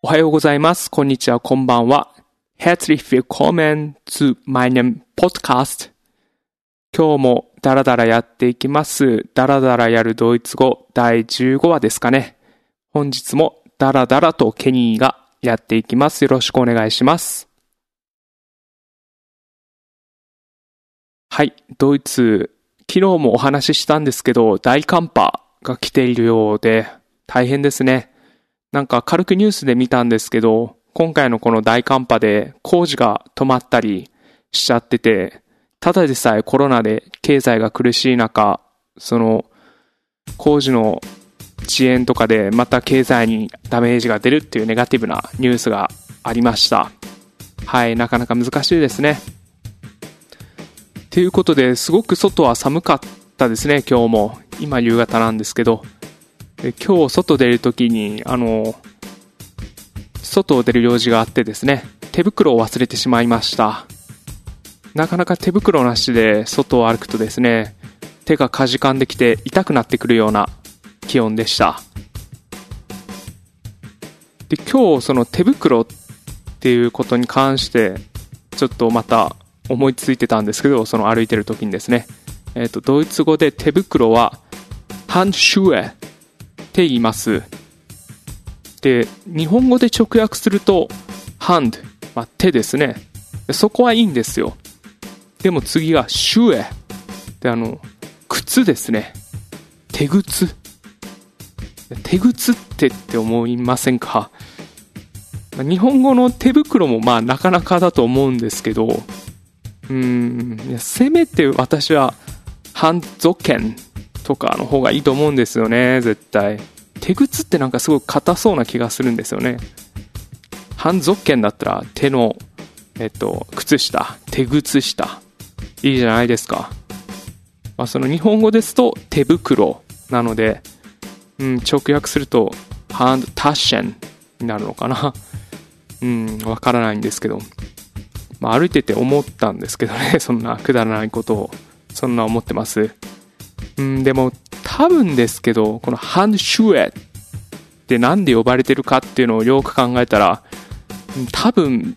おはようございます。こんにちは、こんばんは。Herzlich willkommen zu meinem Podcast. 今日もダラダラやっていきます。ダラダラやるドイツ語第15話ですかね。本日もダラダラとケニーがやっていきます。よろしくお願いします。はい、ドイツ、昨日もお話ししたんですけど、大寒波が来ているようで、大変ですね。なんか軽くニュースで見たんですけど、今回のこの大寒波で工事が止まったりしちゃってて、ただでさえコロナで経済が苦しい中、その工事の遅延とかでまた経済にダメージが出るっていうネガティブなニュースがありました。はい、なかなか難しいですね。ということですごく外は寒かったですね、今日も。今夕方なんですけど。で今日外出るときに、あの、外を出る用事があってですね、手袋を忘れてしまいました。なかなか手袋なしで外を歩くとですね、手がかじかんできて痛くなってくるような気温でした。で、今日その手袋っていうことに関して、ちょっとまた思いついてたんですけど、その歩いてる時にですね、えっ、と、ドイツ語で手袋は、ハンシュエています。で、日本語で直訳すると、ハンド、まあ、手ですね。そこはいいんですよ。でも次が、シュエ。で、あの、靴ですね。手靴。手靴ってって思いませんか？日本語の手袋もまあなかなかだと思うんですけど、うん、せめて私は、ハンゾケンとかの方がいいと思うんですよね、絶対。手靴ってなんかすごく硬そうな気がするんですよね。ハンゾッケンだったら手の、えっと、靴下、手靴下。いいじゃないですか。まあ、その日本語ですと手袋なので、うん、直訳するとハンドタッシェンになるのかな。うん、わからないんですけど。まあ、歩いてて思ったんですけどね、そんなくだらないことを、そんな思ってます。うん、でも、多分ですけど、このハンシュエってなんで呼ばれてるかっていうのをよく考えたら、多分、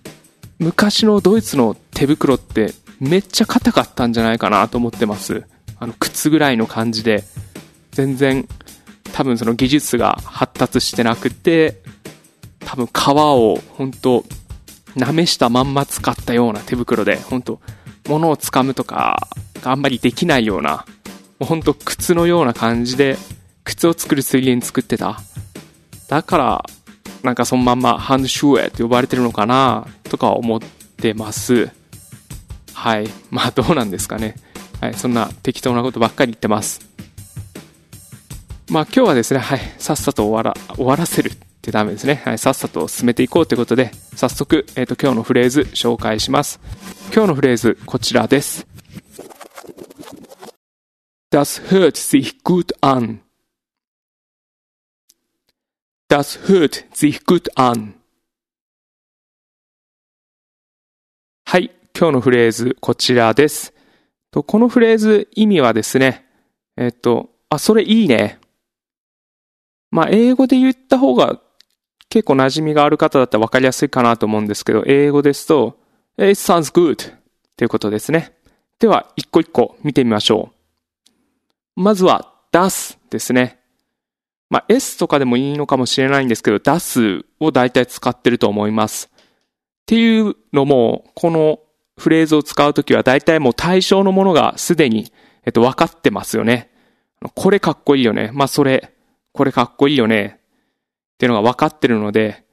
昔のドイツの手袋ってめっちゃ硬かったんじゃないかなと思ってます。あの、靴ぐらいの感じで、全然、多分その技術が発達してなくて、多分皮を本当舐めしたまんま使ったような手袋で、本当物を掴むとかあんまりできないような、もう本当靴のような感じで、靴を作るついでに作ってた。だから、なんかそのまんまハンドシューエって呼ばれてるのかなとか思ってます。はい。まあどうなんですかね。はい。そんな適当なことばっかり言ってます。まあ今日はですね、はい。さっさと終わら、終わらせるってダメですね。はい。さっさと進めていこうということで、早速、えっ、と今日のフレーズ紹介します。今日のフレーズ、こちらです。Das hört sich gut an. Das hört sich gut an. はい。今日のフレーズ、こちらです。とこのフレーズ、意味はですね、えっと、あ、それいいね。まあ、英語で言った方が結構馴染みがある方だったら分かりやすいかなと思うんですけど、英語ですと、It sounds good ということですね。では、一個一個見てみましょう。まずは、das ですね。まあ、S とかでもいいのかもしれないんですけど、das を大体使ってると思います。っていうのも、このフレーズを使うときは大体もう対象のものがすでに、えっと、分かってますよね。これかっこいいよね。まあ、それ、これかっこいいよね。っていうのが分かってるので、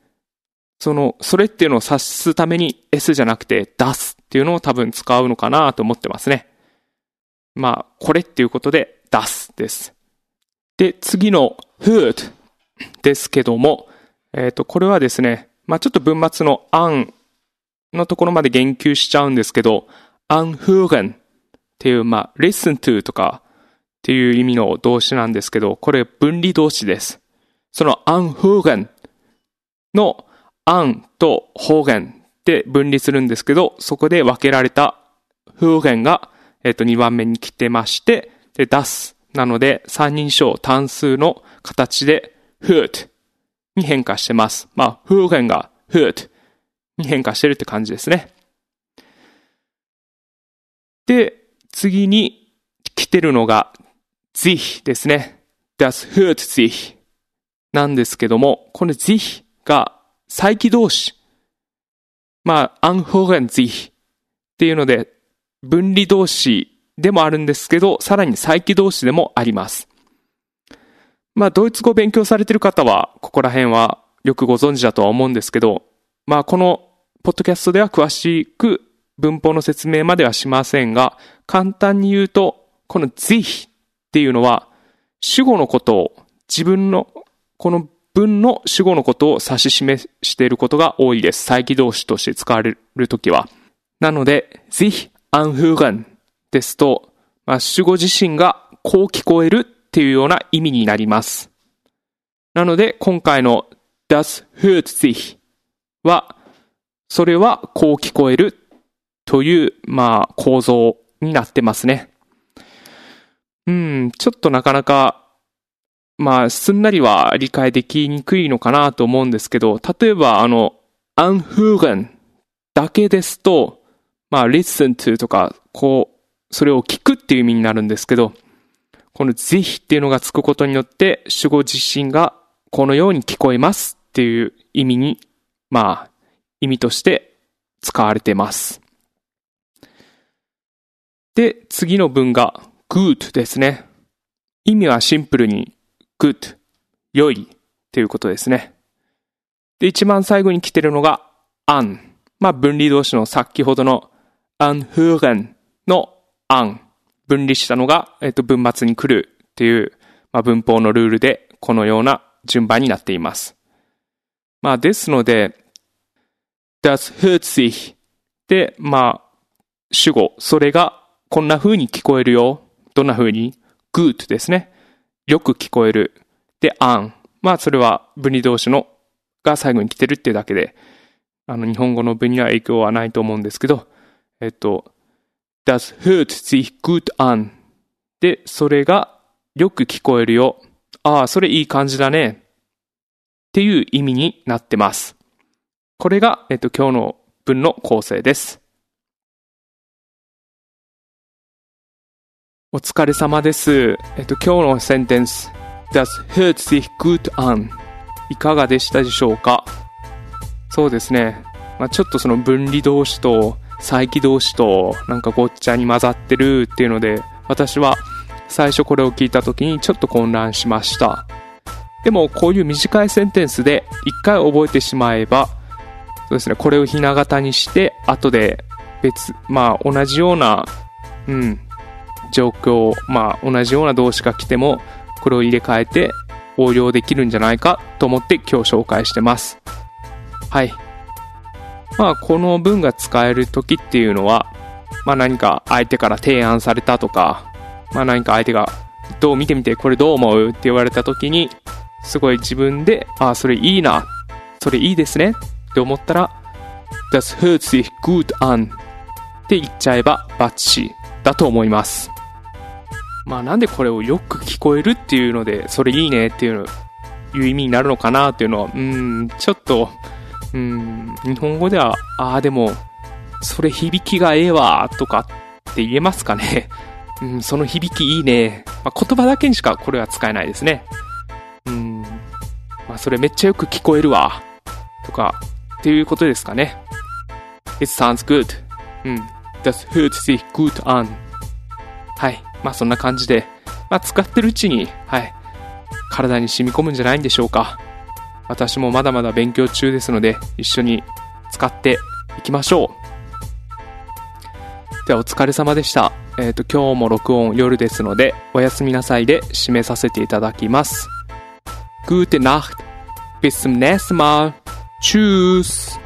その、それっていうのを指すために S じゃなくて das っていうのを多分使うのかなと思ってますね。まあ、これっていうことで das です。で、次の hurt ですけども、えっ、と、これはですね、まあちょっと文末の an のところまで言及しちゃうんですけど、anhören っていう、まあ listen to とかっていう意味の動詞なんですけど、これ分離動詞です。その anhören の an と hören で分離するんですけど、そこで分けられた hören が、えっ、と、2番目に来てまして、で、das なので、三人称単数の形で hurt に変化してます。まあ、hören が hurt に変化してるって感じですね。で、次に来てるのが sich ですね。das hurt sich なんですけども、この sich が再起動詞。まあ、anhören sich っていうので、分離動詞でもあるんですけど、さらに再起動詞でもあります。まあ、ドイツ語を勉強されている方は、ここら辺はよくご存知だとは思うんですけど、まあ、この、ポッドキャストでは詳しく文法の説明まではしませんが、簡単に言うと、この sich っていうのは、主語のことを、自分の、この文の主語のことを指し示していることが多いです。再起動詞として使われるときは。なので、sich anhören ですと、まあ、主語自身がこう聞こえるっていうような意味になります。なので、今回の das hört sich は、それはこう聞こえるという、まあ、構造になってますね。うん、ちょっとなかなか、まあ、すんなりは理解できにくいのかなと思うんですけど、例えば、あの、anhören だけですと、まあ、listen to とか、こう、それを聞くっていう意味になるんですけど、このぜひっていうのがつくことによって、主語自身がこのように聞こえますっていう意味に、まあ、意味として使われています。で、次の文が good ですね。意味はシンプルに good、良いっていうことですね。で、一番最後に来てるのが an。まあ、分離動詞の先ほどの anhören の an。分離したのが、えっと、文末に来るっていう、まあ、文法のルールで、このような順番になっています。まあ、ですので、das hört sich で、まあ、主語、それがこんな風に聞こえるよ。どんな風に ?good ですね。よく聞こえる。で、an。まあ、それは分離動詞のが最後に来てるっていうだけで、あの、日本語の文には影響はないと思うんですけど、えっと、das hört sich gut an で、それがよく聞こえるよ。ああ、それいい感じだね。っていう意味になってます。これが、えっと、今日の文の構成です。お疲れ様です。えっと、今日のセンテンス。Das hört sich gut an. いかがでしたでしょうか？そうですね。まあ、ちょっとその分離動詞と再起動詞となんかごっちゃに混ざってるっていうので、私は最初これを聞いた時にちょっと混乱しました。でもこういう短いセンテンスで一回覚えてしまえば、そうですね、これをひな形にして、後で別、まあ同じような、うん、状況、まあ同じような動詞が来ても、これを入れ替えて応用できるんじゃないかと思って今日紹介してます。はい。まあ、この文が使える時っていうのは、まあ何か相手から提案されたとか、まあ何か相手が、どう見てみて、これどう思うって言われた時に、すごい自分で、ああ、それいいな、それいいですねって思ったら、Das hört sich gut an って言っちゃえばバッチだと思います。まあなんでこれをよく聞こえるっていうので、それいいねっていういう意味になるのかなっていうのは、うん、ちょっと、うん、日本語では、ああ、でも、それ響きがええわ、とかって言えますかね。うん、その響きいいね。まあ、言葉だけにしかこれは使えないですね。うん、まあ、それめっちゃよく聞こえるわ、とか、っていうことですかね。It sounds good. うん。Das hört sich gut an. はい。まあそんな感じで、まあ使ってるうちに、はい。体に染み込むんじゃないんでしょうか。私もまだまだ勉強中ですので、一緒に使っていきましょう。ではお疲れ様でした。えっ、ー、と、今日も録音夜ですので、おやすみなさいで締めさせていただきます。Gute Nacht. Bis zum nächsten Mal. Tschüss.